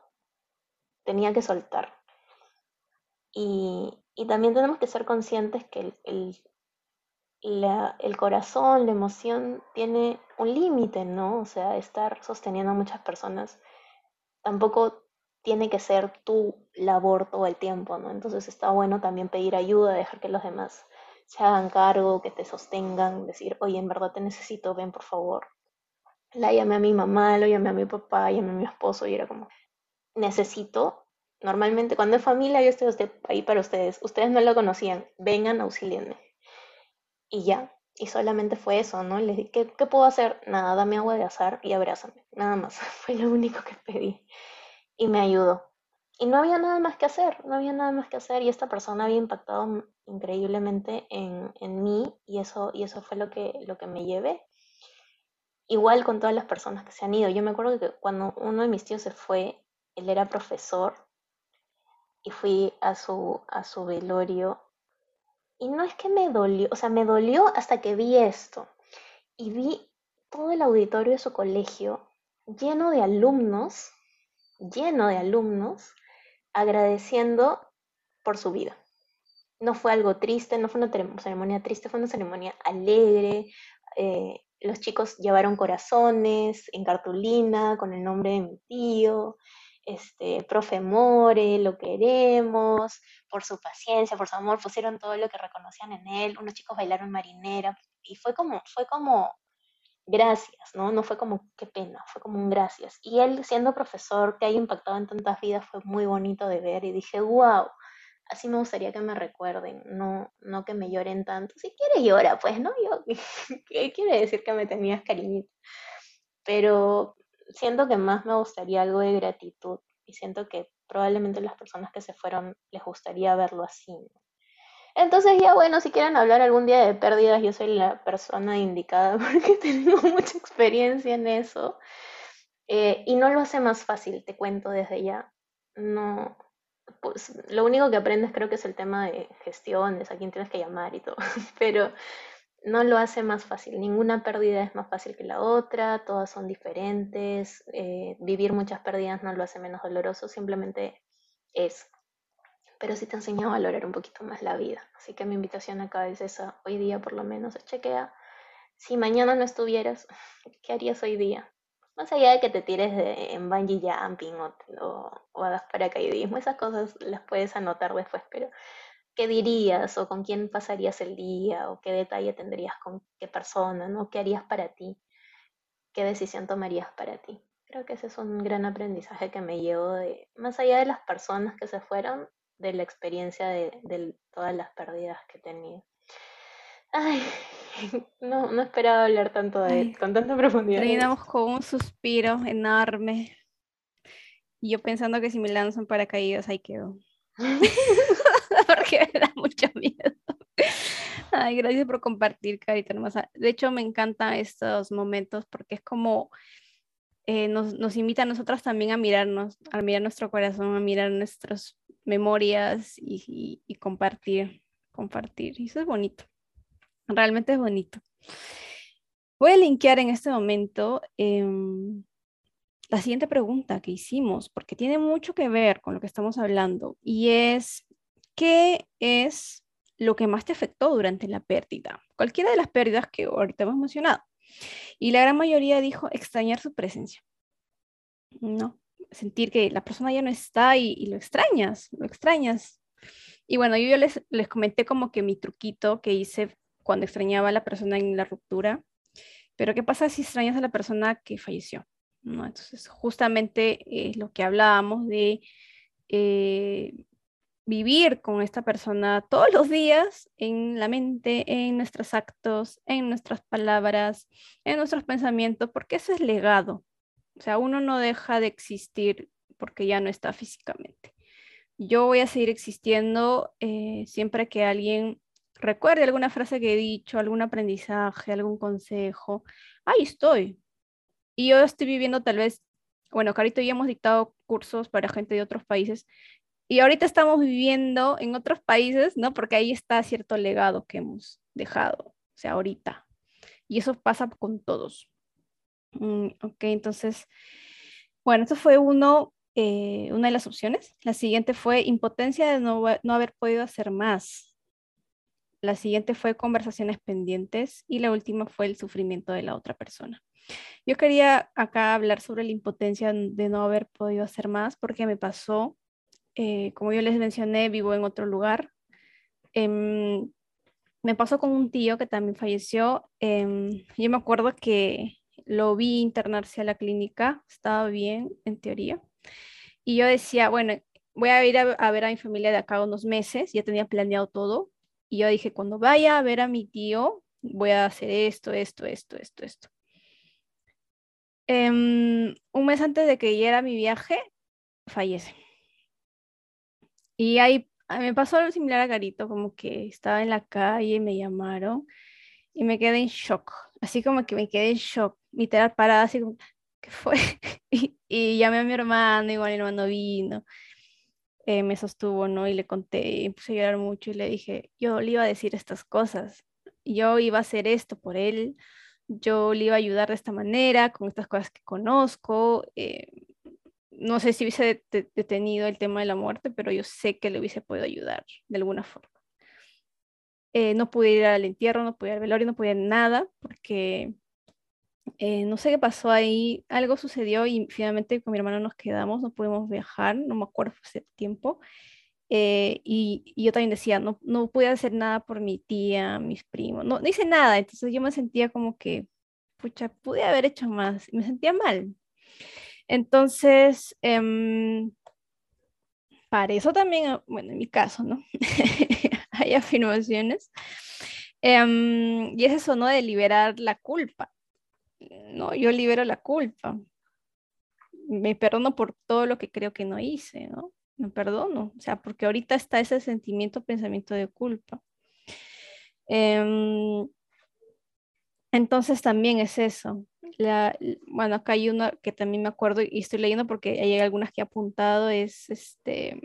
tenía que soltar. Y, y también tenemos que ser conscientes que el, el, el corazón, la emoción tiene un límite, ¿no? O sea, estar sosteniendo a muchas personas tampoco tiene que ser tu labor todo el tiempo, ¿no? Entonces está bueno también pedir ayuda, dejar que los demás se hagan cargo, que te sostengan, decir, oye, en verdad te necesito, ven por favor. La llamé a mi mamá, lo llamé a mi papá, llamé a mi esposo y era como, necesito. Normalmente cuando es familia yo estoy ahí para ustedes. Ustedes no lo conocían, vengan, auxilienme y ya. Y solamente fue eso, ¿no? Le dije, ¿qué, puedo hacer? Nada, dame agua de azar y abrázame. Nada más. (laughs) Fue lo único que pedí. Y me ayudó. Y no había nada más que hacer, no había nada más que hacer. Y esta persona había impactado increíblemente en, en mí y eso, y eso fue lo que, lo que me llevé. Igual con todas las personas que se han ido. Yo me acuerdo que cuando uno de mis tíos se fue, él era profesor y fui a su, a su velorio y no es que me dolió, o sea, me dolió hasta que vi esto. Y vi todo el auditorio de su colegio lleno de alumnos, lleno de alumnos, agradeciendo por su vida. No fue algo triste, no fue una ceremonia triste, fue una ceremonia alegre. Eh, los chicos llevaron corazones en cartulina con el nombre de mi tío este, profe More, lo queremos, por su paciencia, por su amor, pusieron todo lo que reconocían en él, unos chicos bailaron marinera, y fue como, fue como gracias, ¿no? No fue como qué pena, fue como un gracias. Y él siendo profesor que haya impactado en tantas vidas fue muy bonito de ver y dije, wow, así me gustaría que me recuerden, no, no que me lloren tanto. Si quiere llora, pues, ¿no? Yo, (laughs) ¿qué quiere decir que me tenías cariñito? Pero, siento que más me gustaría algo de gratitud y siento que probablemente las personas que se fueron les gustaría verlo así. Entonces ya bueno, si quieren hablar algún día de pérdidas, yo soy la persona indicada (laughs) porque tengo mucha experiencia en eso. Eh, y no lo hace más fácil, te cuento desde ya. No, pues lo único que aprendes creo que es el tema de gestiones, a quién tienes que llamar y todo, (laughs) pero no lo hace más fácil. Ninguna pérdida es más fácil que la otra, todas son diferentes. Eh, vivir muchas pérdidas no lo hace menos doloroso, simplemente es. Pero sí te enseña a valorar un poquito más la vida. Así que mi invitación acá es esa, hoy día por lo menos, chequea. Si mañana no estuvieras, (laughs) ¿qué harías hoy día? Más allá de que te tires de, en bungee jumping o, o, o hagas paracaidismo, esas cosas las puedes anotar después, pero ¿qué dirías o con quién pasarías el día o qué detalle tendrías con qué persona, ¿no? ¿Qué harías para ti? ¿Qué decisión tomarías para ti? Creo que ese es un gran aprendizaje que me llevo de, más allá de las personas que se fueron, de la experiencia de, de todas las pérdidas que he tenido. Ay, (laughs) no, no esperaba hablar tanto de con tanta profundidad. Terminamos con un suspiro enorme. Y yo pensando que si me lanzan paracaídas, ahí quedo. (laughs) porque (laughs) me da mucho miedo. Ay, gracias por compartir, Carita Hermosa. De hecho, me encantan estos momentos porque es como eh, nos, nos, invita a nosotras también a mirarnos, a mirar nuestro corazón, a mirar nuestras memorias y, compartir, compartir. Y eso es bonito. Realmente es bonito. Voy a linkear en este momento eh, la siguiente pregunta que hicimos, porque tiene mucho que ver con lo que estamos hablando, y es ¿qué es lo que más te afectó durante la pérdida? Cualquiera de las pérdidas que ahorita hemos mencionado. Y la gran mayoría dijo extrañar su presencia. No, sentir que la persona ya no está y, lo extrañas, lo extrañas. Y bueno, yo, les, les comenté como que mi truquito que hice cuando extrañaba a la persona en la ruptura. Pero ¿qué pasa si extrañas a la persona que falleció? ¿No? Entonces, justamente es lo que hablábamos de eh, vivir con esta persona todos los días en la mente, en nuestros actos, en nuestras palabras, en nuestros pensamientos, porque eso es legado. O sea, uno no deja de existir porque ya no está físicamente. Yo voy a seguir existiendo eh, siempre que alguien recuerde alguna frase que he dicho, algún aprendizaje, algún consejo. Ahí estoy. Y yo estoy viviendo tal vez, bueno, Carito ya hemos dictado cursos para gente de otros países y ahorita estamos viviendo en otros países, ¿no? Porque ahí está cierto legado que hemos dejado, o sea, ahorita. Y eso pasa con todos. Mm, ok, entonces, bueno, esto fue uno, eh, una de las opciones. La siguiente fue impotencia de no, no haber podido hacer más. La siguiente fue conversaciones pendientes y la última fue el sufrimiento de la otra persona. Yo quería acá hablar sobre la impotencia de no haber podido hacer más porque me pasó eh, como yo les mencioné, vivo en otro lugar. Em, me pasó con un tío que también falleció. Em, yo me acuerdo que lo vi internarse a la clínica, estaba bien en teoría. Y yo decía, bueno, voy a ir a, ver a mi familia de acá unos meses, ya tenía planeado todo. Y yo dije, cuando vaya a ver a mi tío, voy a hacer esto, esto, esto, esto, esto. Em, un mes antes de que llegara mi viaje, fallece. Y ahí me pasó algo similar a Garito, como que estaba en la calle y me llamaron y me quedé en shock, así como que me quedé en shock, literal parada, así como, ¿qué fue? (laughs) y, llamé a mi hermano, igual mi hermano vino, eh, me sostuvo, ¿no? Y le conté, y puse a llorar mucho y le dije, yo le iba a decir estas cosas, yo iba a hacer esto por él, yo le iba a ayudar de esta manera, con estas cosas que conozco, eh, no sé si hubiese detenido el tema de la muerte, pero yo sé que le hubiese podido ayudar de alguna forma. Eh, no pude ir al entierro, no pude ir al velorio, no pude ir nada, porque eh, no sé qué pasó ahí, algo sucedió y finalmente con mi hermano nos quedamos, no pudimos viajar, no me acuerdo hace tiempo. Eh, y, yo también decía, no, no pude hacer nada por mi tía, mis primos, no, no hice nada, entonces yo me sentía como que, pucha, pude haber hecho más, me sentía mal, entonces, em, para eso también, ah, bueno, en mi caso, ¿no? (laughs) Hay afirmaciones. Em, y es eso, ¿no? De liberar la culpa. No, yo libero la culpa. Me perdono por todo lo que creo que no hice, ¿no? Me perdono. O sea, porque ahorita está ese sentimiento, pensamiento de culpa. Em, entonces también es eso, bueno, acá hay una que también me acuerdo y estoy leyendo porque hay algunas que he apuntado, es este,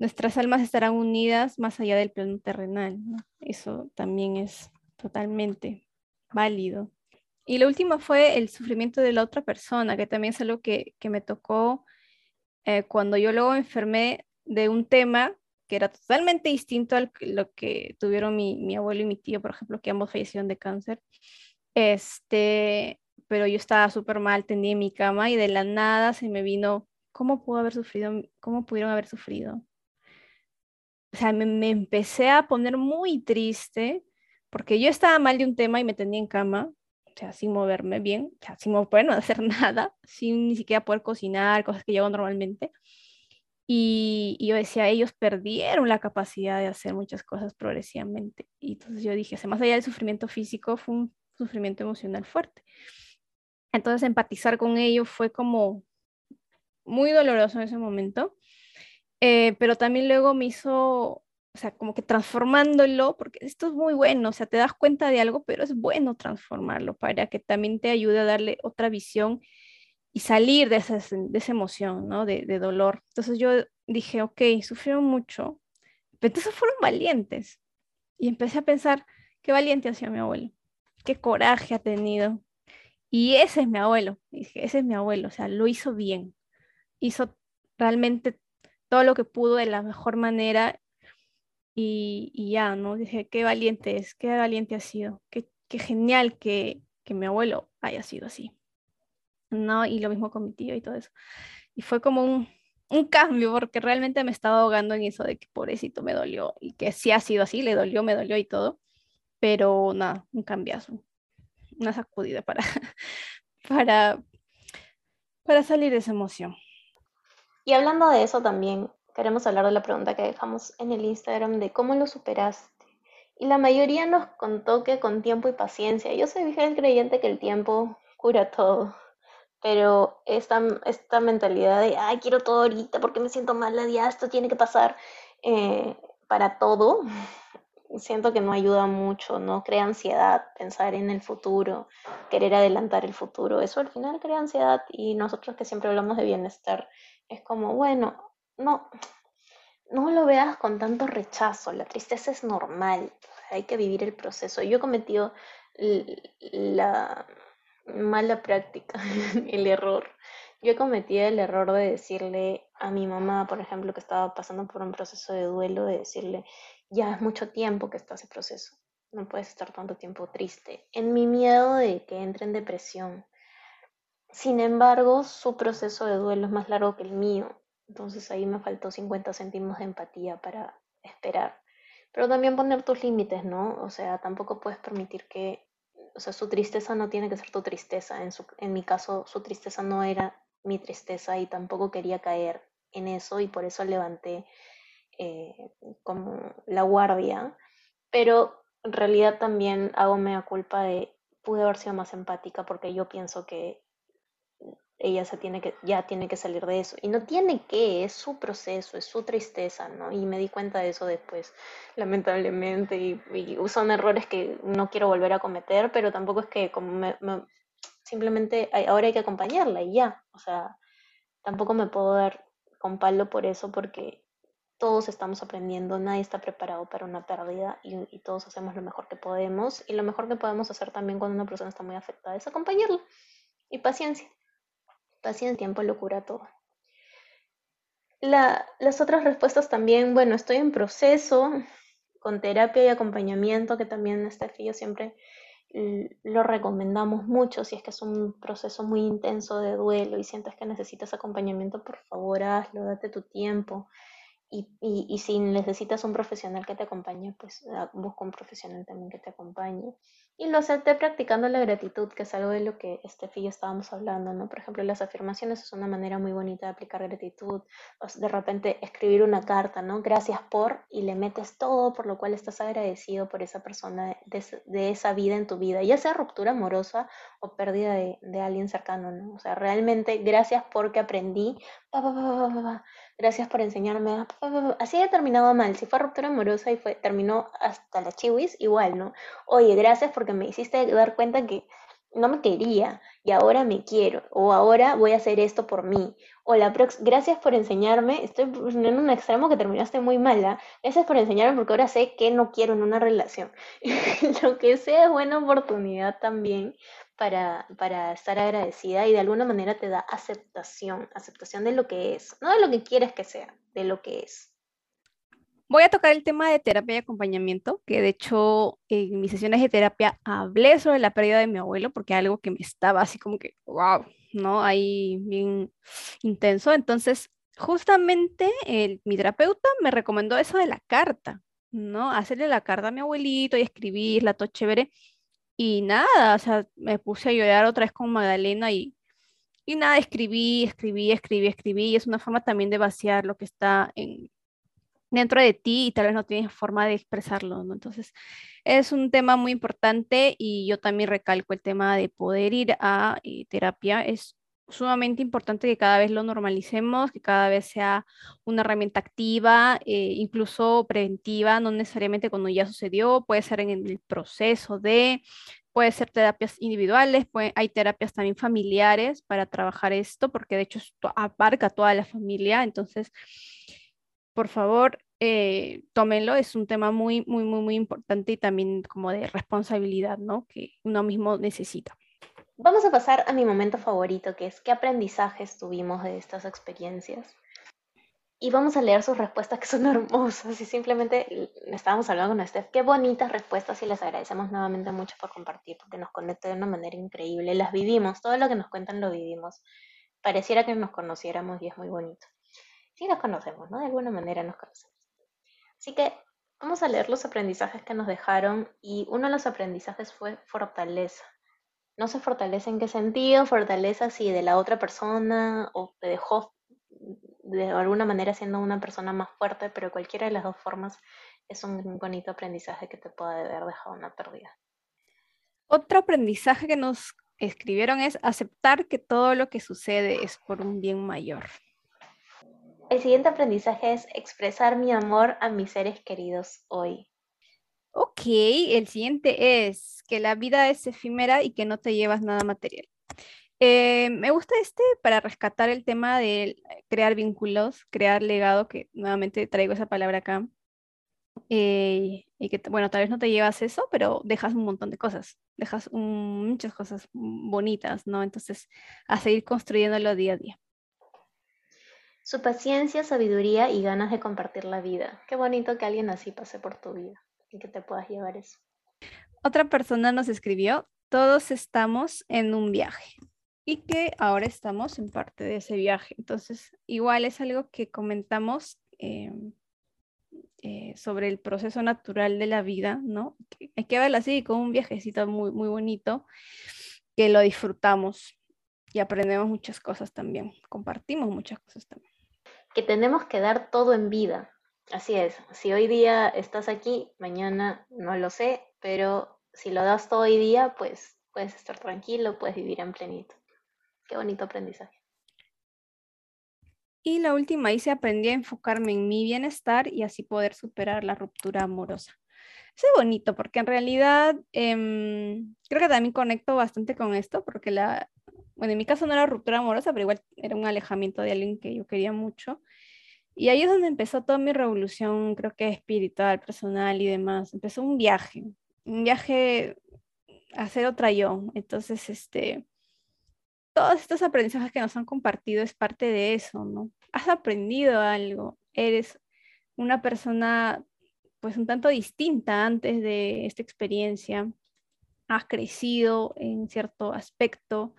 nuestras almas estarán unidas más allá del plano terrenal. Eso también es totalmente válido. Y lo último fue el sufrimiento de la otra persona, que también es algo que, me tocó eh, cuando yo luego enfermé de un tema que era totalmente distinto a lo que tuvieron mi, mi, abuelo y mi tío, por ejemplo, que ambos fallecieron de cáncer. Este, pero yo estaba súper mal, tenía en mi cama y de la nada se me vino, ¿cómo pudo haber sufrido? ¿Cómo pudieron haber sufrido? O sea, me, me empecé a poner muy triste porque yo estaba mal de un tema y me tenía en cama, o sea, sin moverme bien, o sea, sin poder no (laughs) hacer nada, sin ni siquiera poder cocinar, cosas que yo hago normalmente. Y, yo decía, ellos perdieron la capacidad de hacer muchas cosas progresivamente. Y entonces yo dije, más allá del sufrimiento físico, fue un sufrimiento emocional fuerte. Entonces empatizar con ellos fue como muy doloroso en ese momento, eh, pero también luego me hizo, o sea, como que transformándolo, porque esto es muy bueno, o sea, te das cuenta de algo, pero es bueno transformarlo para que también te ayude a darle otra visión y salir de esa, de esa emoción, ¿no? De, de dolor. Entonces yo dije, ok, sufrieron mucho, pero entonces fueron valientes. Y empecé a pensar, qué valiente ha sido mi abuelo, qué coraje ha tenido, y ese es mi abuelo, dije, ese es mi abuelo, o sea, lo hizo bien, hizo realmente todo lo que pudo de la mejor manera y, ya, ¿no? Dije, qué valiente es, qué valiente ha sido, qué, genial que, mi abuelo haya sido así, ¿no? Y lo mismo con mi tío y todo eso. Y fue como un, un cambio, porque realmente me estaba ahogando en eso de que pobrecito me dolió y que sí ha sido así, le dolió, me dolió y todo, pero nada, un cambiazo una sacudida para, (laughs) para, para salir de esa emoción. Y hablando de eso también, queremos hablar de la pregunta que dejamos en el Instagram de cómo lo superaste. Y la mayoría nos contó que con tiempo y paciencia. Yo soy fiel creyente que el tiempo cura todo. Pero esta, esta mentalidad de, ay, quiero todo ahorita porque me siento mal, ya esto tiene que pasar eh, para todo, siento que no ayuda mucho, no crea ansiedad pensar en el futuro, querer adelantar el futuro. Eso al final crea ansiedad y nosotros que siempre hablamos de bienestar, es como, bueno, no, no lo veas con tanto rechazo, la tristeza es normal, hay que vivir el proceso. Yo he cometido la mala práctica, (laughs) el error. Yo he cometido el error de decirle a mi mamá, por ejemplo, que estaba pasando por un proceso de duelo, de decirle, ya es mucho tiempo que está ese proceso, no puedes estar tanto tiempo triste, en mi miedo de que entre en depresión. Sin embargo, su proceso de duelo es más largo que el mío, entonces ahí me faltó 50 céntimos de empatía para esperar. Pero también poner tus límites, ¿no? O sea, tampoco puedes permitir que, o sea, su tristeza no tiene que ser tu tristeza. En, su, en mi caso, su tristeza no era mi tristeza y tampoco quería caer en eso y por eso levanté eh, como la guardia, pero en realidad también hago mea culpa de pude haber sido más empática porque yo pienso que ella se tiene que, ya tiene que salir de eso. Y no tiene que, es su proceso, es su tristeza, ¿no? Y me di cuenta de eso después, lamentablemente. Y, son errores que no quiero volver a cometer, pero tampoco es que como me, simplemente ahora hay que acompañarla y ya. O sea, tampoco me puedo dar con palo por eso porque todos estamos aprendiendo, nadie está preparado para una pérdida y, todos hacemos lo mejor que podemos. Y lo mejor que podemos hacer también cuando una persona está muy afectada es acompañarla. Y paciencia. Paciencia, tiempo lo cura todo. las otras respuestas también, bueno, estoy en proceso con terapia y acompañamiento, que también este FIO siempre lo recomendamos mucho. Si es que es un proceso muy intenso de duelo y sientes que necesitas acompañamiento, por favor hazlo, date tu tiempo. Y, y, si necesitas un profesional que te acompañe, pues ah, busca un profesional también que te acompañe. Y lo acepté practicando la gratitud, que es algo de lo que Steffi y yo estábamos hablando, ¿no? Por ejemplo, las afirmaciones es una manera muy bonita de aplicar gratitud. de repente escribir una carta, ¿no? Gracias por, y le metes todo por lo cual estás agradecido por esa persona, de, de esa vida en tu vida, ya sea ruptura amorosa o pérdida de, de alguien cercano, ¿no? O sea, realmente gracias porque aprendí, gracias por enseñarme, así he terminado mal, si fue ruptura amorosa y fue, terminó hasta la chiwis, igual, ¿no? Oye, gracias porque me hiciste dar cuenta que no me quería y ahora me quiero, o ahora voy a hacer esto por mí, o la gracias por enseñarme, estoy en un extremo que terminaste muy mala, gracias por enseñarme porque ahora sé que no quiero en una relación. (laughs) Lo que sea es buena oportunidad también para, para estar agradecida y de alguna manera te da aceptación, aceptación de lo que es, no de lo que quieres que sea, de lo que es. Voy a tocar el tema de terapia y acompañamiento, que de hecho en mis sesiones de terapia hablé sobre la pérdida de mi abuelo, porque algo que me estaba así como que, wow, ¿no? Ahí bien intenso. Entonces, justamente mi terapeuta me recomendó eso de la carta, ¿no? Hacerle la carta a mi abuelito y escribirla, todo chévere. Y nada, o sea, me puse a llorar otra vez con Magdalena y, y nada, escribí, escribí, escribí, escribí. Y es una forma también de vaciar lo que está en, dentro de ti y tal vez no tienes forma de expresarlo, ¿no? Entonces, es un tema muy importante y yo también recalco el tema de poder ir a eh, terapia. Es sumamente importante que cada vez lo normalicemos, que cada vez sea una herramienta activa, eh, incluso preventiva, no necesariamente cuando ya sucedió, puede ser en el proceso de, puede ser terapias individuales, hay terapias también familiares para trabajar esto, porque de hecho esto abarca toda la familia, entonces por favor, eh, tómenlo. Es un tema muy, muy, muy, muy importante y también como de responsabilidad, ¿no? Que uno mismo necesita. Vamos a pasar a mi momento favorito, que es qué aprendizajes tuvimos de estas experiencias. Y vamos a leer sus respuestas que son (laughs) hermosas y simplemente estábamos hablando con Steph, qué bonitas respuestas y les agradecemos nuevamente mucho por compartir, porque nos conecta de una manera increíble. Las vivimos, todo lo que nos cuentan lo vivimos. Pareciera que nos conociéramos y es muy bonito sí nos conocemos, ¿no? De alguna manera nos conocemos. Así que vamos a leer los aprendizajes que nos dejaron y uno de los aprendizajes fue fortaleza. No se fortalece en qué sentido, fortaleza si de la otra persona o te dejó de alguna manera siendo una persona más fuerte, pero cualquiera de las dos formas es un bonito aprendizaje que te puede haber dejado una pérdida. Otro aprendizaje que nos escribieron es aceptar que todo lo que sucede es por un bien mayor. El siguiente aprendizaje es expresar mi amor a mis seres queridos hoy. Ok, el siguiente es que la vida es efímera y que no te llevas nada material. Eh, me gusta este para rescatar el tema de crear vínculos, crear legado, que nuevamente traigo esa palabra acá. Eh, y que, bueno, tal vez no te llevas eso, pero dejas un montón de cosas, dejas muchas cosas bonitas, ¿no? Entonces, a seguir construyéndolo día a día. Su paciencia, sabiduría y ganas de compartir la vida. Qué bonito que alguien así pase por tu vida y que te puedas llevar eso. Otra persona nos escribió, todos estamos en un viaje y que ahora estamos en parte de ese viaje. Entonces, igual es algo que comentamos em, eh, sobre el proceso natural de la vida, ¿no? hay que verlo así, como un viajecito muy, muy bonito, que lo disfrutamos y aprendemos muchas cosas también, compartimos muchas cosas también que tenemos que dar todo en vida. Así es, si hoy día estás aquí, mañana no lo sé, pero si lo das todo hoy día, pues puedes estar tranquilo, puedes vivir en plenitud. Qué bonito aprendizaje. Y la última dice, aprendí a enfocarme en mi bienestar y así poder superar la ruptura amorosa. es bonito porque en realidad em, creo que también conecto bastante con esto porque la, bueno, en mi caso no era ruptura amorosa, pero igual era un alejamiento de alguien que yo quería mucho. Y ahí es donde empezó toda mi revolución, creo que espiritual, personal y demás. Empezó un viaje, un viaje a ser otra yo. Entonces, este, todos estos aprendizajes que nos han compartido es parte de eso, ¿no? Has aprendido algo, eres una persona pues un tanto distinta antes de esta experiencia, has crecido en cierto aspecto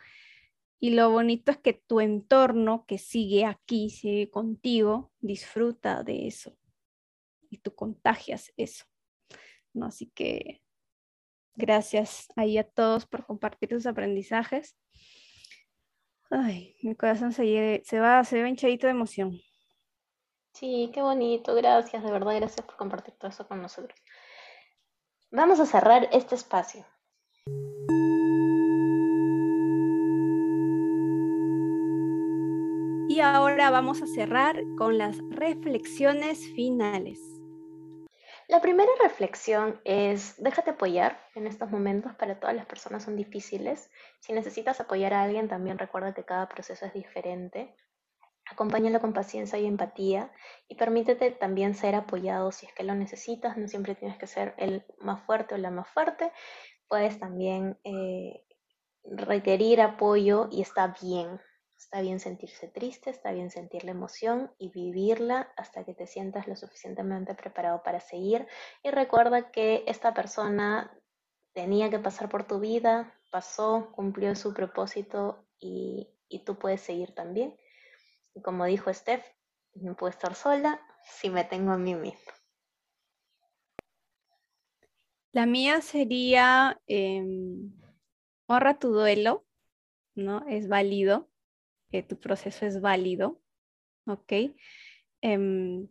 y lo bonito es que tu entorno que sigue aquí, sigue contigo, disfruta de eso. Y tú contagias eso. ¿no? Así que gracias ahí a todos por compartir sus aprendizajes. Ay, mi corazón se, se va, se ve hinchadito de emoción. Sí, qué bonito, gracias, de verdad, gracias por compartir todo eso con nosotros. Vamos a cerrar este espacio. Y ahora vamos a cerrar con las reflexiones finales. La primera reflexión es, déjate apoyar en estos momentos, para todas las personas son difíciles. Si necesitas apoyar a alguien, también recuerda que cada proceso es diferente. Acompáñalo con paciencia y empatía y permítete también ser apoyado si es que lo necesitas. No siempre tienes que ser el más fuerte o la más fuerte. Puedes también eh, requerir apoyo y está bien. Está bien sentirse triste, está bien sentir la emoción y vivirla hasta que te sientas lo suficientemente preparado para seguir. Y recuerda que esta persona tenía que pasar por tu vida, pasó, cumplió su propósito y, y tú puedes seguir también. Y como dijo Steph, no puedo estar sola si me tengo a mí misma. La mía sería em, honra tu duelo, ¿no? Es válido tu proceso es válido, ¿ok? Em,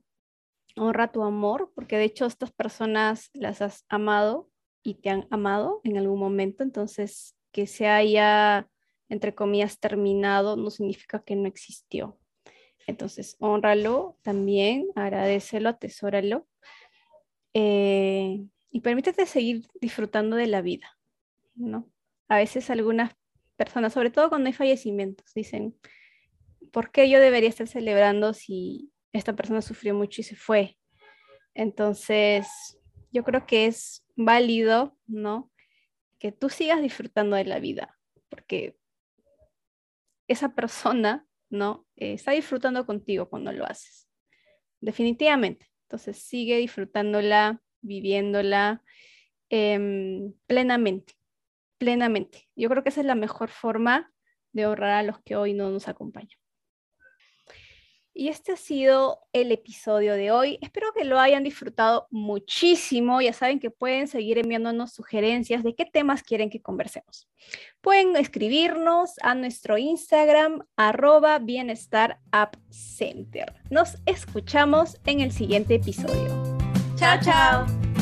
honra tu amor, porque de hecho estas personas las has amado y te han amado en algún momento, entonces que se haya, entre comillas, terminado no significa que no existió. Entonces, honralo también, agradecelo, atesóralo eh, y permítete seguir disfrutando de la vida, ¿no? A veces algunas personas, sobre todo cuando hay fallecimientos, dicen, ¿por qué yo debería estar celebrando si esta persona sufrió mucho y se fue? Entonces, yo creo que es válido, ¿no? Que tú sigas disfrutando de la vida, porque esa persona, ¿no? Eh, está disfrutando contigo cuando lo haces. Definitivamente. Entonces, sigue disfrutándola, viviéndola em, plenamente plenamente. Yo creo que esa es la mejor forma de honrar a los que hoy no nos acompañan. Y este ha sido el episodio de hoy. Espero que lo hayan disfrutado muchísimo. Ya saben que pueden seguir enviándonos sugerencias de qué temas quieren que conversemos. Pueden escribirnos a nuestro Instagram arroba. Nos escuchamos en el siguiente episodio. Chao, chao.